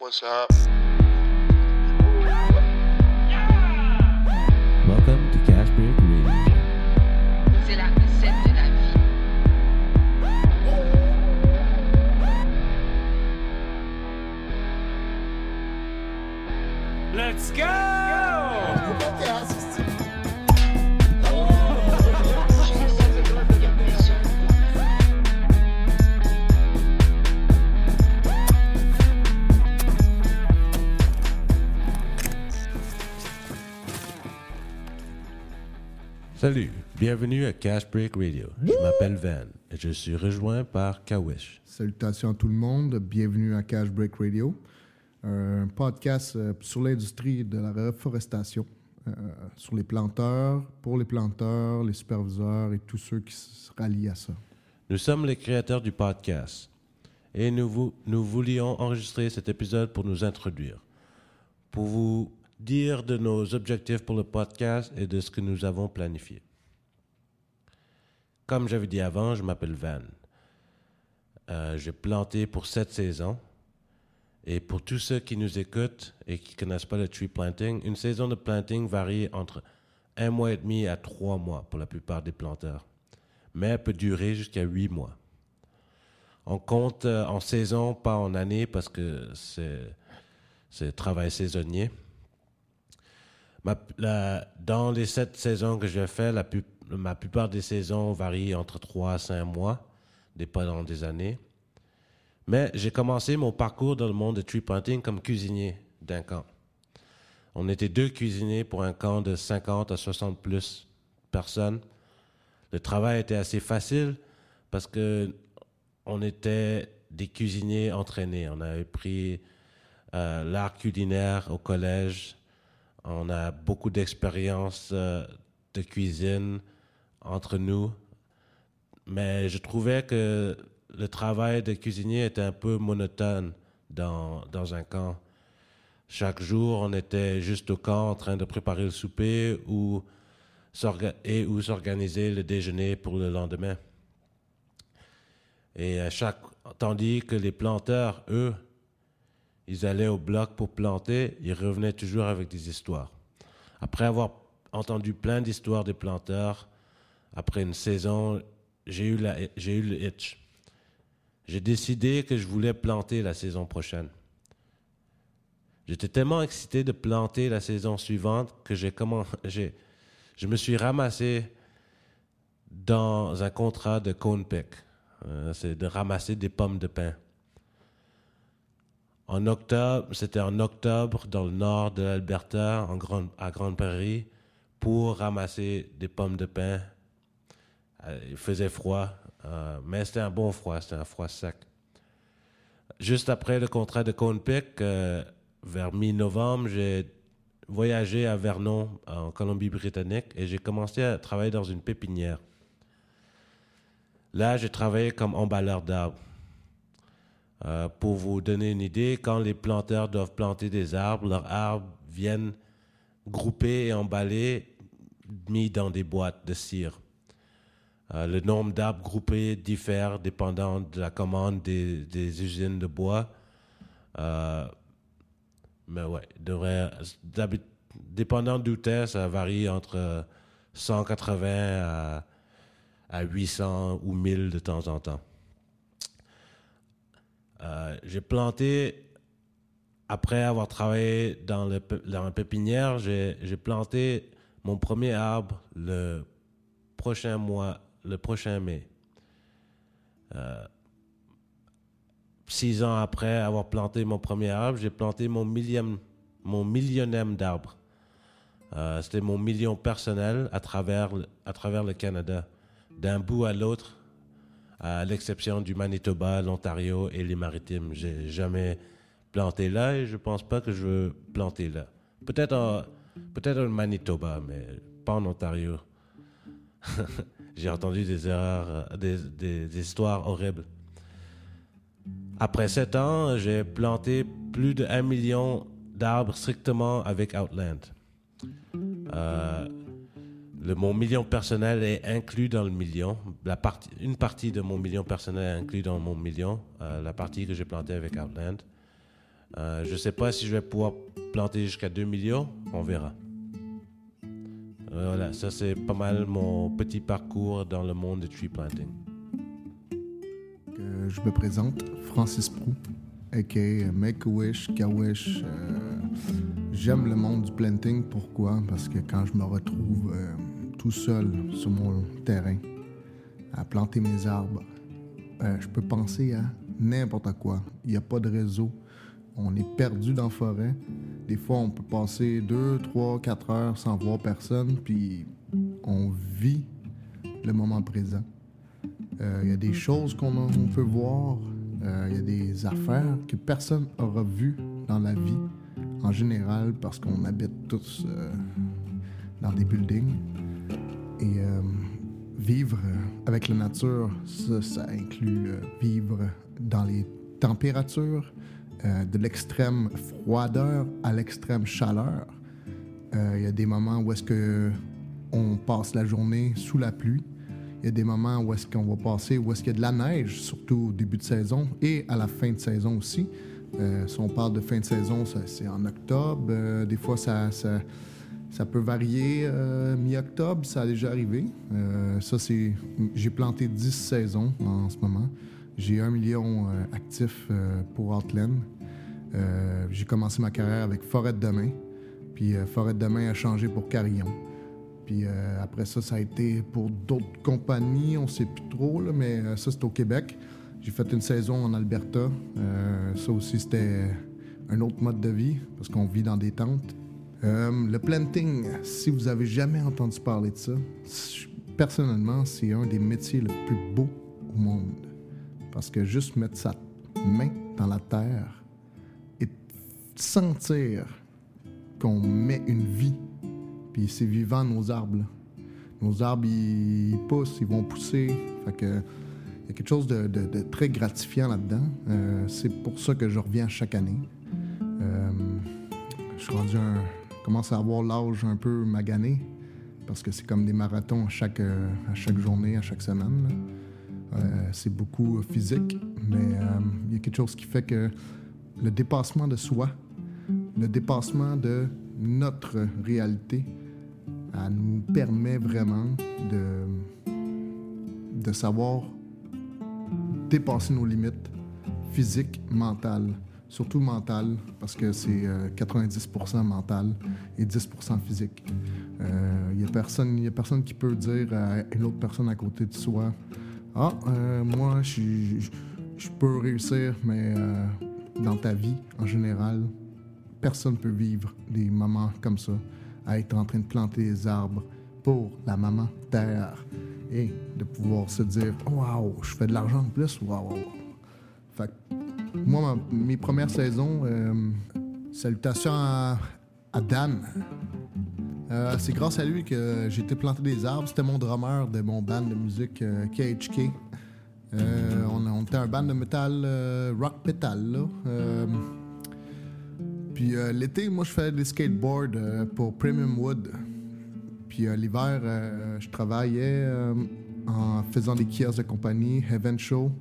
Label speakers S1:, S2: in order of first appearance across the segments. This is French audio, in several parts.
S1: What's up?
S2: Salut, bienvenue à Cash Break Radio. Je m'appelle Van et je suis rejoint par Kawish.
S3: Salutations à tout le monde. Bienvenue à Cash Break Radio, un podcast euh, sur l'industrie de la reforestation, euh, sur les planteurs, pour les planteurs, les superviseurs et tous ceux qui se rallient à ça.
S2: Nous sommes les créateurs du podcast et nous, vou- nous voulions enregistrer cet épisode pour nous introduire, pour vous dire de nos objectifs pour le podcast et de ce que nous avons planifié. Comme j'avais dit avant, je m'appelle Van. Euh, J'ai planté pour cette saison. Et pour tous ceux qui nous écoutent et qui ne connaissent pas le tree planting, une saison de planting varie entre un mois et demi à trois mois pour la plupart des planteurs mais elle peut durer jusqu'à huit mois. On compte euh, en saison, pas en année, parce que c'est c'est travail saisonnier. Dans les sept saisons que j'ai fait, la ma plupart des saisons varient entre trois à cinq mois, dépendant des années. Mais j'ai commencé mon parcours dans le monde de tree planting comme cuisinier d'un camp. On était deux cuisiniers pour un camp de 50 à 60 plus personnes. Le travail était assez facile parce que on était des cuisiniers entraînés. On avait pris euh, l'art culinaire au collège. On a beaucoup d'expérience euh, de cuisine entre nous. Mais je trouvais que le travail de cuisinier était un peu monotone dans, dans un camp. Chaque jour, on était juste au camp en train de préparer le souper ou et ou s'organiser le déjeuner pour le lendemain. Et à chaque, tandis que les planteurs, eux, ils allaient au bloc pour planter, ils revenaient toujours avec des histoires. Après avoir entendu plein d'histoires des planteurs, après une saison, j'ai eu, j'ai eu le itch. J'ai décidé que je voulais planter la saison prochaine. J'étais tellement excité de planter la saison suivante que j'ai je me suis ramassé dans un contrat de cone pick. Euh, c'est de ramasser des pommes de pin. C'était en octobre dans le nord de l'Alberta, à Grande Prairie, pour ramasser des pommes de pin. Euh, il faisait froid, euh, mais c'était un bon froid, c'était un froid sec. Juste après le contrat de cone pick, euh, vers mi-novembre, j'ai voyagé à Vernon, en Colombie-Britannique, et j'ai commencé à travailler dans une pépinière. Là, j'ai travaillé comme emballeur d'arbres. Euh, pour vous donner une idée, quand les planteurs doivent planter des arbres, leurs arbres viennent groupés et emballés, mis dans des boîtes de cire. Euh, le nombre d'arbres groupés diffère dépendant de la commande des, usines de bois. Euh, mais ouais, dépendant d'où t'es, ça varie entre euh, 180 à, à 800 ou 1000 de temps en temps. Euh, j'ai planté, après avoir travaillé dans, la pépinière, j'ai planté mon premier arbre le prochain mois, le prochain mai. Euh, six ans après avoir planté mon premier arbre, j'ai planté mon millième, mon millionième d'arbre. Euh, C'était mon million personnel à travers le Canada, d'un bout à l'autre, à l'exception du Manitoba, l'Ontario et les Maritimes. J'ai jamais planté là et je pense pas que je veux planter là. Peut-être en, peut-être au Manitoba, mais pas en Ontario. J'ai entendu des erreurs, des, des- des histoires horribles. Après sept ans, j'ai planté plus de 1 million d'arbres strictement avec Outland. Euh, mon million personnel est inclus dans le million. La partie, une partie de mon million personnel est inclus dans mon million, euh, la partie que j'ai plantée avec Outland. Euh, je ne sais pas si je vais pouvoir planter jusqu'à 2 millions. On verra. Voilà, ça c'est pas mal mon petit parcours dans le monde du tree planting.
S3: Euh, je me présente, Francis Prou, a.k.a. Make-A-Wish, Kawish. Euh, J'aime le monde du planting. Pourquoi? Parce que quand je me retrouve euh, tout seul sur mon terrain à planter mes arbres, euh, je peux penser à n'importe quoi. Il n'y a pas de réseau. On est perdu dans la forêt. Des fois, on peut passer 2, 3, 4 heures sans voir personne, puis on vit le moment présent. Euh, Il y a des choses qu'on peut voir. Euh, Il y a des affaires que personne aura vues dans la vie, en général, parce qu'on habite tous dans des buildings. Et euh, vivre euh, avec la nature, ça, inclut euh, vivre dans les températures, de l'extrême froideur à l'extrême chaleur. Il y a des moments où est-ce que on passe la journée sous la pluie. Il y a des moments où est-ce qu'on va passer, où est-ce qu'il y a de la neige, surtout au début de saison et à la fin de saison aussi. Si on parle de fin de saison, c'est en octobre. Des fois, ça, ça peut varier. euh, Mi-octobre, ça a déjà arrivé. Euh, ça, c'est. J'ai planté 10 saisons en ce moment. J'ai un million euh, actifs euh, pour Outland. J'ai commencé ma carrière avec Forêt de Demain. Puis Forêt de Demain a changé pour Carillon. Puis après ça, ça a été pour d'autres compagnies, on sait plus trop, là, mais ça, c'est au Québec. J'ai fait une saison en Alberta. Ça aussi, c'était un autre mode de vie, parce qu'on vit dans des tentes. Euh, le planting, si vous avez jamais entendu parler de ça, personnellement, c'est un des métiers les plus beaux au monde. Parce que juste mettre sa main dans la terre et sentir qu'on met une vie, puis c'est vivant nos arbres. là. Nos arbres, ils, poussent, ils vont pousser. Il y a quelque chose de, très gratifiant là-dedans. Euh, c'est pour ça que je reviens chaque année. Euh, je suis rendu un, commence à avoir l'âge un peu magané parce que c'est comme des marathons à chaque, euh, à chaque journée, à chaque semaine. Euh, c'est beaucoup physique, mais euh, il y a quelque chose qui fait que le dépassement de soi, le dépassement de notre réalité, nous permet vraiment de, de savoir dépasser nos limites physiques, mentales, surtout mentales, parce que c'est euh, 90% mental et 10% physique. Il n'y a, personne- a personne qui peut dire à une autre personne à côté de soi Ah, euh, moi, je peux réussir, mais euh, dans ta vie, en général, personne ne peut vivre des moments comme ça, à être en train de planter des arbres pour la maman terre et de pouvoir se dire Waouh, je fais de l'argent en plus, waouh. Fait que moi, ma- mes premières saisons, euh, salutations à, Dan. Euh, c'est grâce à lui que j'ai été planter des arbres. C'était mon drummer de mon band de musique KHK. Euh, on, était un band de metal, rock metal, puis l'été, moi, je fais des skateboards pour Premium Wood. Puis l'hiver, je travaillais en faisant des kiosques de compagnie, Heaven Show,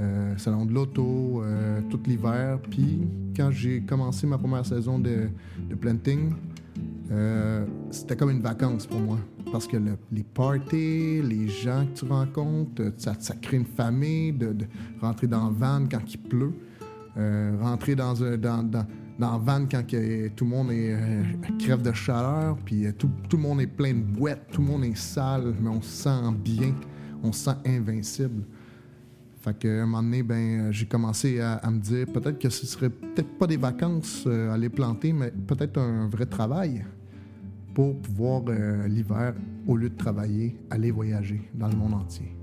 S3: euh, Salon de l'Auto, euh, tout l'hiver. Puis quand j'ai commencé ma première saison de, planting, euh, c'était comme une vacance pour moi. Parce que le- les parties, les gens que tu rencontres, ça, crée une famille, de, rentrer dans van quand il pleut, rentrer dans, dans, dans, dans van quand tout le monde est crève de chaleur, puis tout, tout le monde est plein de boîtes, tout le monde est sale, mais on se sent bien, on se sent invincible. Fait que, un moment donné, ben, euh, j'ai commencé à, à me dire peut-être que ce serait peut-être pas des vacances euh, aller planter, mais peut-être un vrai travail pour pouvoir, euh, l'hiver, au lieu de travailler, aller voyager dans le monde entier.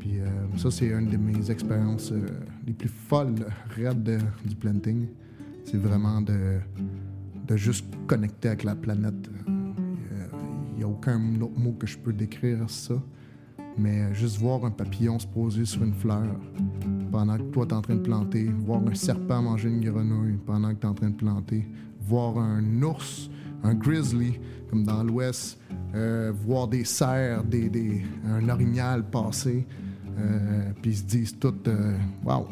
S3: Puis euh, ça, c'est une de mes expériences les plus folles, raides de- du planting. C'est vraiment de, de juste connecter avec la planète. Il n'y a aucun autre mot que je peux décrire ça. Mais euh, juste voir un papillon se poser sur une fleur pendant que toi, tu es en train de planter, voir un serpent manger une grenouille pendant que tu es en train de planter, voir un ours, un grizzly, comme dans l'Ouest, euh, voir des cerfs, des, des- un orignal passer, euh, puis ils se disent tous euh, Wow,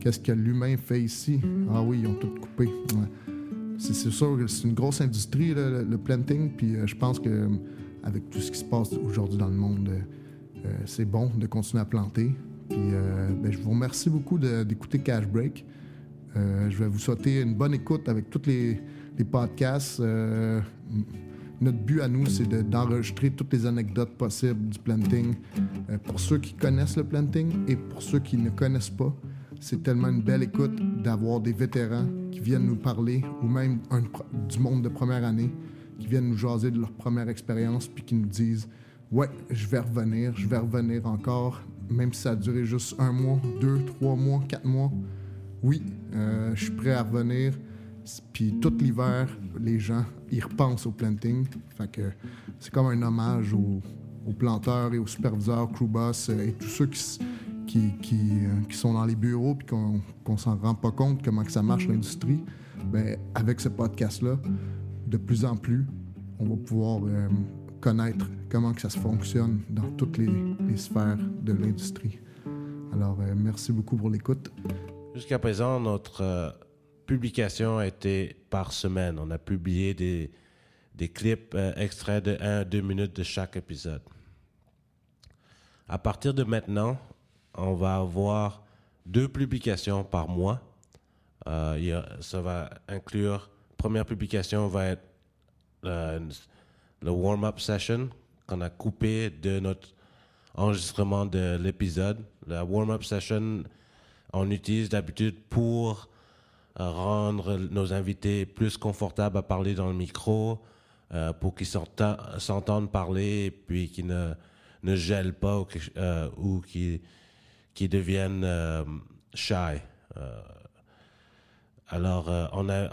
S3: Qu'est-ce que l'humain fait ici? Ah oui, ils ont tout coupé. C'est sûr que c'est une grosse industrie, le, planting, puis je pense que avec tout ce qui se passe aujourd'hui dans le monde, c'est bon de continuer à planter. Puis euh, ben, je vous remercie beaucoup d'écouter Cash Break. Euh, je vais vous souhaiter une bonne écoute avec tous les, podcasts. Euh, notre but à nous, c'est de- d'enregistrer toutes les anecdotes possibles du planting euh, pour ceux qui connaissent le planting et pour ceux qui ne connaissent pas. C'est tellement une belle écoute d'avoir des vétérans qui viennent nous parler ou même du monde de première année qui viennent nous jaser de leur première expérience puis qui nous disent Ouais, je vais revenir, je vais revenir encore, même si ça a duré juste un mois, deux, trois mois, quatre mois. Oui, euh, je suis prêt à revenir. Puis tout l'hiver, les gens, ils repensent au planting. Fait que c'est comme un hommage aux, planteurs et aux superviseurs, crew boss euh, et tous ceux euh, qui sont dans les bureaux puis qu'on qu'on s'en rend pas compte comment que ça marche l'industrie. Ben, avec ce podcast-là, de plus en plus, on va pouvoir connaître comment que ça se fonctionne dans toutes les, sphères de l'industrie. Alors, euh, merci beaucoup pour l'écoute.
S2: Jusqu'à présent, notre euh, publication a été par semaine. On a publié des, des clips euh, extraits de 1 à 2 minutes de chaque épisode. À partir de maintenant, on va avoir deux publications par mois. Ça va inclure, première publication va être le warm-up session qu'on a coupé de notre enregistrement de l'épisode. La warm-up session, on utilise d'habitude pour euh, rendre nos invités plus confortables à parler dans le micro, euh, pour qu'ils s'entendent parler et puis qu'ils ne, ne gèlent pas ou, euh, qu'ils qu'ils deviennent euh, shy. Euh, alors, euh, on, a,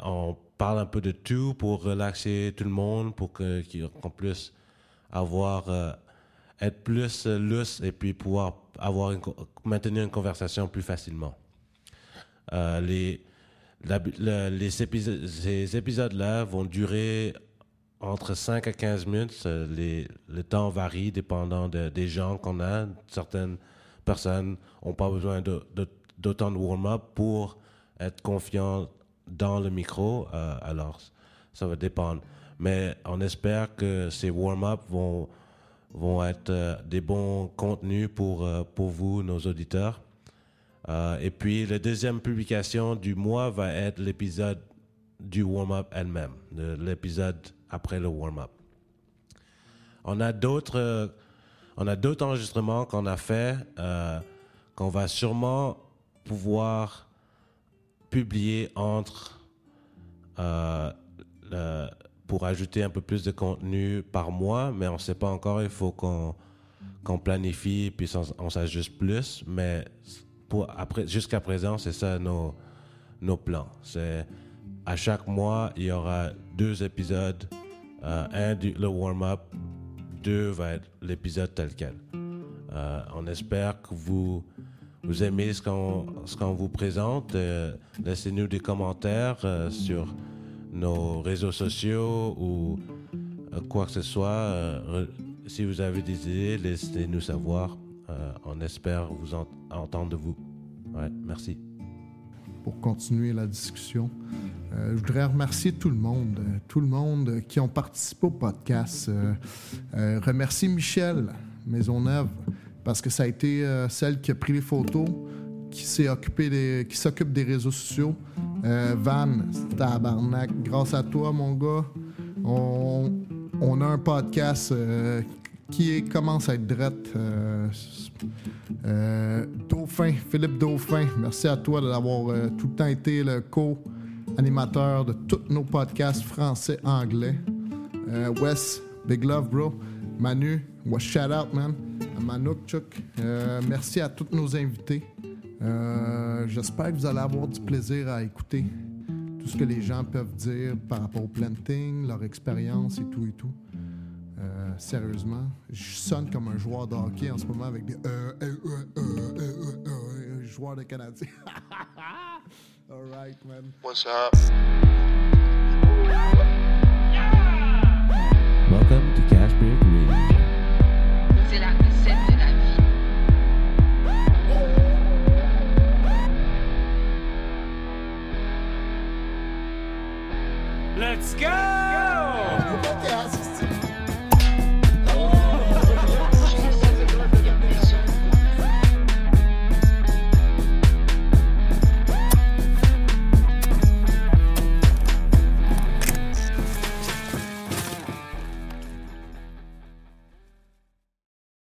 S2: parle un peu de tout pour relaxer tout le monde, pour qu'on puisse avoir, euh, être plus euh, lousse et puis pouvoir avoir une maintenir une conversation plus facilement. Euh, les, les ces épisodes-là vont durer entre 5 à 15 minutes. Les, le temps varie dépendant de- des gens qu'on a. Certaines personnes n'ont pas besoin de- de- d'autant de warm-up pour être confiants dans le micro. Euh, alors, ça va dépendre. Mais on espère que ces warm-up vont, vont être euh, des bons contenus pour, euh, pour vous, nos auditeurs. Et puis, la deuxième publication du mois va être l'épisode du warm-up elle-même, le- l'épisode après le warm-up. On a d'autres, on a d'autres enregistrements qu'on a fait, qu'on va sûrement pouvoir publier entre euh, pour ajouter un peu plus de contenu par mois, mais on ne sait pas encore. Il faut qu'on qu'on planifie puis on, on s'ajuste plus. Mais pour après, jusqu'à présent, c'est ça nos nos plans. C'est à chaque mois, il y aura deux épisodes. Euh, un du le warm-up, deux va être l'épisode tel quel. Euh, on espère que vous vous aimez ce qu'on vous présente. Euh, Laissez-nous des commentaires euh, sur nos réseaux sociaux ou euh, quoi que ce soit. Si vous avez des idées, laissez-nous savoir. On espère vous en- entendre vous. Merci.
S3: pour continuer la discussion. Je voudrais remercier tout le monde, tout le monde qui ont participé au podcast. Remercier Michel Maisonneuve parce que ça a été euh, celle qui a pris les photos, qui s'est occupé des, qui s'occupe des réseaux sociaux. Euh, Van, tabarnak, grâce à toi, mon gars, on, a un podcast euh, qui est- commence à être drette. euh, Dauphin, Philippe Dauphin, merci à toi d'avoir tout le temps été le co-animateur de tous nos podcasts français, anglais. Euh, Wes, big love, bro. Manu, was shout out, man. À Manouk, Chuck. Euh, merci à tous nos invités. Euh, J'espère que vous allez avoir du plaisir à écouter tout ce que les gens peuvent dire par rapport au planting, leur expérience et tout et tout. Euh, sérieusement, je sonne comme un joueur de hockey en ce moment avec des euh, joueurs de Canadien. All right, man.
S1: What's up?